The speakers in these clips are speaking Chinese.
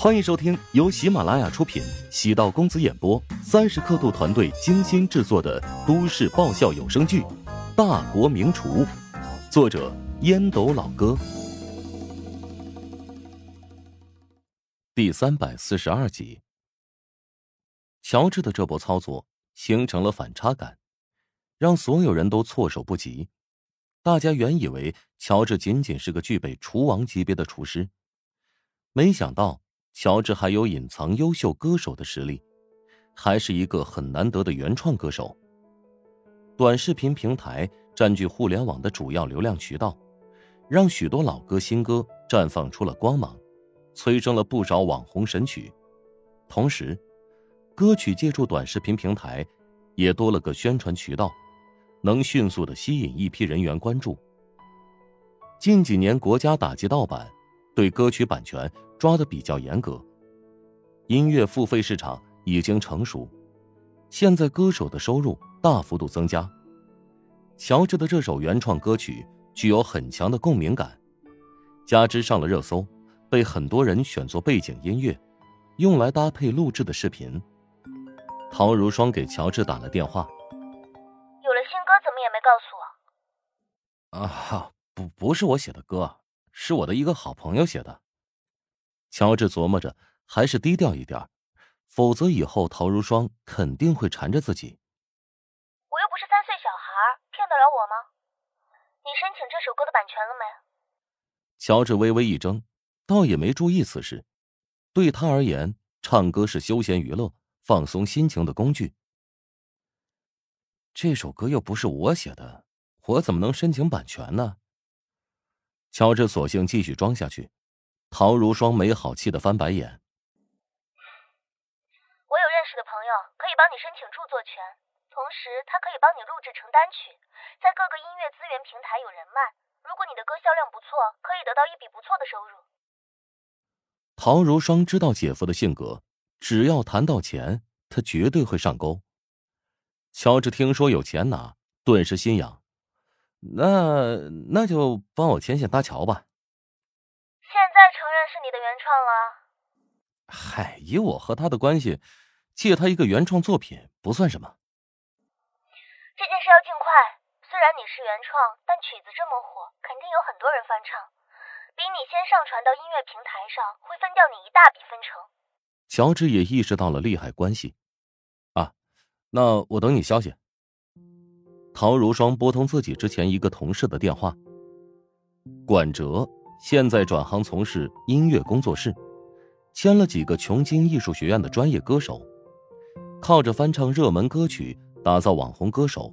欢迎收听由喜马拉雅出品、喜道公子演播、三十刻度团队精心制作的都市爆笑有声剧《大国名厨》，作者烟斗老哥，第三百四十二集。乔治的这波操作形成了反差感，让所有人都措手不及。大家原以为乔治仅仅是个具备厨王级别的厨师，没想到。乔治还有隐藏优秀歌手的实力，还是一个很难得的原创歌手。短视频平台占据互联网的主要流量渠道，让许多老歌新歌绽放出了光芒，催生了不少网红神曲。同时，歌曲借助短视频平台，也多了个宣传渠道，能迅速的吸引一批人员关注。近几年，国家打击盗版，对歌曲版权。抓的比较严格，音乐付费市场已经成熟，现在歌手的收入大幅度增加。乔治的这首原创歌曲具有很强的共鸣感，加之上了热搜，被很多人选作背景音乐，用来搭配录制的视频。陶如霜给乔治打了电话，有了新歌怎么也没告诉我？啊，不，不是我写的歌，是我的一个好朋友写的。乔治琢磨着，还是低调一点，否则以后陶如霜肯定会缠着自己。我又不是三岁小孩，骗得了我吗？你申请这首歌的版权了没？乔治微微一怔，倒也没注意此事。对他而言，唱歌是休闲娱乐、放松心情的工具。这首歌又不是我写的，我怎么能申请版权呢？乔治索性继续装下去。陶如霜没好气的翻白眼。我有认识的朋友可以帮你申请著作权，同时他可以帮你录制成单曲，在各个音乐资源平台有人脉。如果你的歌销量不错，可以得到一笔不错的收入。陶如霜知道姐夫的性格，只要谈到钱，他绝对会上钩。乔治听说有钱拿，顿时心痒，那那就帮我牵线搭桥吧。现在承认是你的原创了。嗨，以我和他的关系，借他一个原创作品不算什么。这件事要尽快。虽然你是原创，但曲子这么火，肯定有很多人翻唱。比你先上传到音乐平台上，会分掉你一大笔分成。乔治也意识到了利害关系。啊，那我等你消息。陶如霜拨通自己之前一个同事的电话，管哲。现在转行从事音乐工作室，签了几个琼京艺术学院的专业歌手，靠着翻唱热门歌曲打造网红歌手，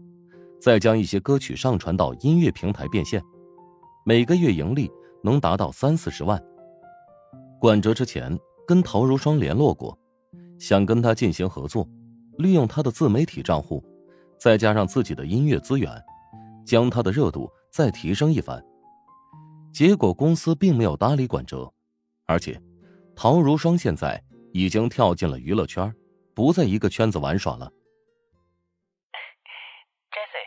再将一些歌曲上传到音乐平台变现，每个月盈利能达到三四十万。管哲之前跟陶如霜联络过，想跟他进行合作，利用他的自媒体账户，再加上自己的音乐资源，将他的热度再提升一番。结果公司并没有搭理管哲，而且陶如霜现在已经跳进了娱乐圈，不在一个圈子玩耍了。Jesse，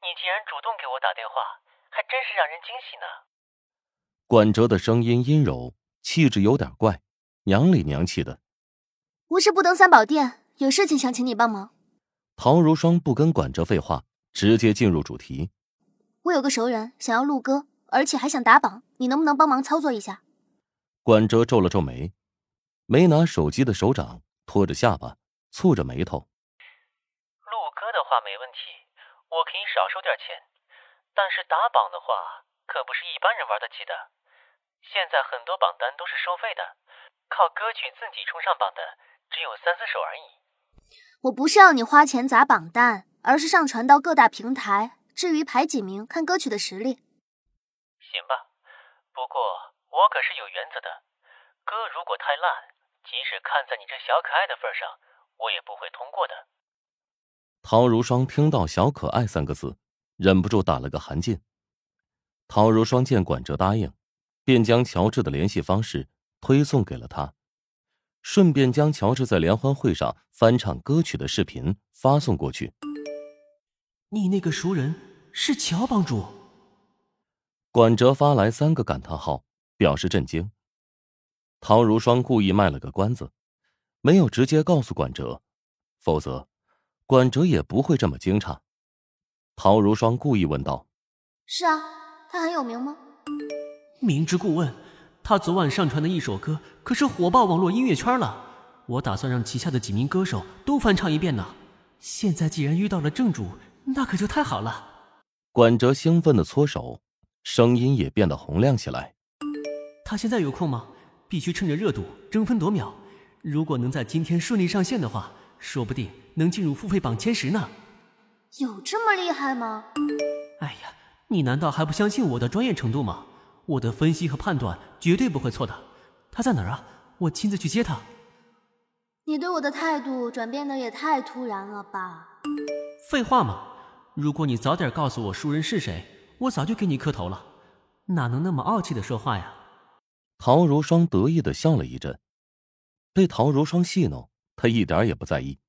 你竟然主动给我打电话，还真是让人惊喜呢。管哲的声音阴柔，气质有点怪，娘里娘气的。无事不登三宝殿，有事情想请你帮忙。陶如霜不跟管哲废话，直接进入主题。我有个熟人想要录歌。而且还想打榜，你能不能帮忙操作一下？管哲皱了皱眉，没拿手机的手掌托着下巴，蹙着眉头。录歌的话没问题，我可以少收点钱。但是打榜的话，可不是一般人玩得起的。现在很多榜单都是收费的，靠歌曲自己冲上榜的只有三四首而已。我不是要你花钱砸榜单，而是上传到各大平台。至于排几名，看歌曲的实力。行吧，不过我可是有原则的，歌如果太烂，即使看在你这小可爱的份上，我也不会通过的。陶如霜听到“小可爱”三个字，忍不住打了个寒噤。陶如霜见管哲答应，便将乔治的联系方式推送给了他，顺便将乔治在联欢会上翻唱歌曲的视频发送过去。你那个熟人是乔帮主。管哲发来三个感叹号，表示震惊。陶如霜故意卖了个关子，没有直接告诉管哲，否则，管哲也不会这么惊诧。陶如霜故意问道：“是啊，他很有名吗？”明知故问，他昨晚上传的一首歌可是火爆网络音乐圈了。我打算让旗下的几名歌手都翻唱一遍呢。现在既然遇到了正主，那可就太好了。管哲兴奋的搓手，声音也变得洪亮起来。他现在有空吗？必须趁着热度争分夺秒。如果能在今天顺利上线的话，说不定能进入付费榜前十呢。有这么厉害吗？哎呀，你难道还不相信我的专业程度吗？我的分析和判断绝对不会错的。他在哪儿啊？我亲自去接他。你对我的态度转变的也太突然了吧？废话嘛！如果你早点告诉我熟人是谁，我早就给你磕头了。哪能那么傲气的说话呀？陶如霜得意的笑了一阵，被陶如霜戏弄，他一点也不在意。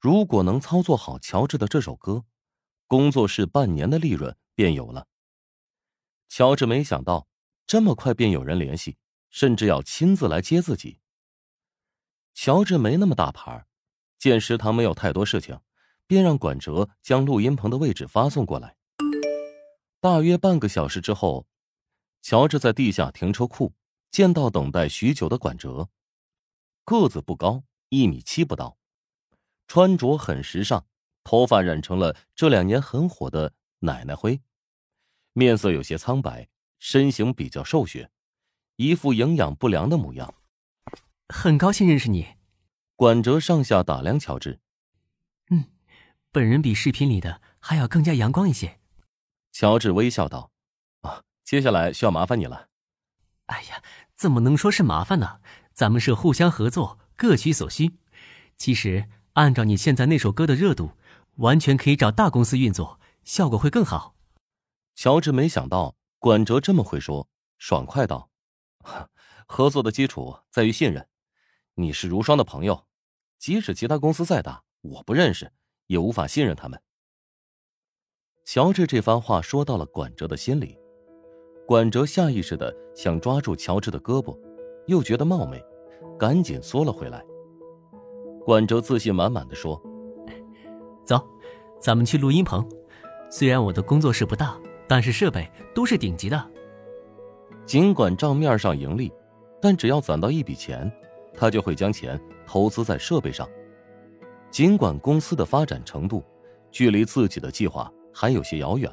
如果能操作好乔治的这首歌，工作室半年的利润便有了。乔治没想到这么快便有人联系，甚至要亲自来接自己。乔治没那么大牌，见食堂没有太多事情，便让管哲将录音棚的位置发送过来。大约半个小时之后，乔治在地下停车库见到等待许久的管哲，个子不高，一米七不到，穿着很时尚，头发染成了这两年很火的奶奶灰，面色有些苍白，身形比较瘦削，一副营养不良的模样。很高兴认识你，管哲上下打量乔治。嗯，本人比视频里的还要更加阳光一些。乔治微笑道：“啊，接下来需要麻烦你了。”哎呀，怎么能说是麻烦呢？咱们是互相合作，各取所需。其实按照你现在那首歌的热度，完全可以找大公司运作，效果会更好。乔治没想到管哲这么会说，爽快道：“合作的基础在于信任。”你是如霜的朋友，即使其他公司再大，我不认识，也无法信任他们。乔治这番话说到了管哲的心里，管哲下意识的想抓住乔治的胳膊，又觉得冒昧，赶紧缩了回来。管哲自信满满的说：“走，咱们去录音棚。虽然我的工作室不大，但是设备都是顶级的。尽管账面上盈利，但只要攒到一笔钱。”他就会将钱投资在设备上，尽管公司的发展程度距离自己的计划还有些遥远，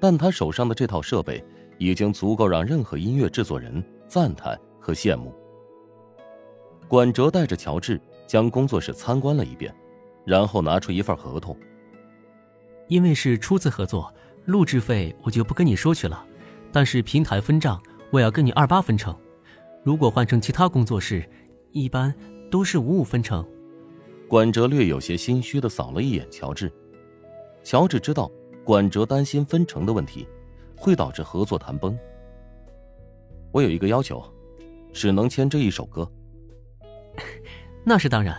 但他手上的这套设备已经足够让任何音乐制作人赞叹和羡慕。管哲带着乔治将工作室参观了一遍，然后拿出一份合同。因为是初次合作，录制费我就不跟你说去了，但是平台分账我要跟你二八分成。如果换成其他工作室，一般都是五五分成。管哲略有些心虚的扫了一眼乔治，乔治知道管哲担心分成的问题，会导致合作谈崩。我有一个要求，只能签这一首歌。那是当然，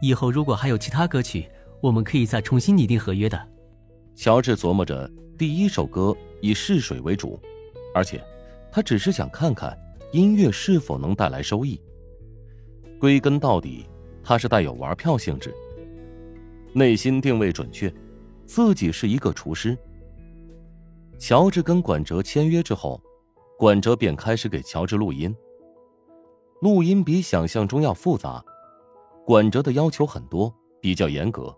以后如果还有其他歌曲，我们可以再重新拟定合约的。乔治琢磨着，第一首歌以试水为主，而且他只是想看看。音乐是否能带来收益？归根到底，他是带有玩票性质。内心定位准确，自己是一个厨师。乔治跟管哲签约之后，管哲便开始给乔治录音。录音比想象中要复杂，管哲的要求很多，比较严格，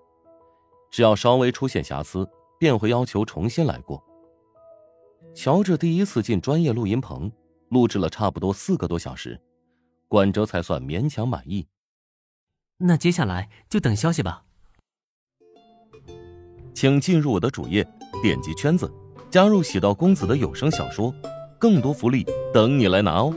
只要稍微出现瑕疵，便会要求重新来过。乔治第一次进专业录音棚。录制了差不多四个多小时，管哲才算勉强满意。那接下来就等消息吧。请进入我的主页，点击圈子，加入喜道公子的有声小说，更多福利等你来拿哦。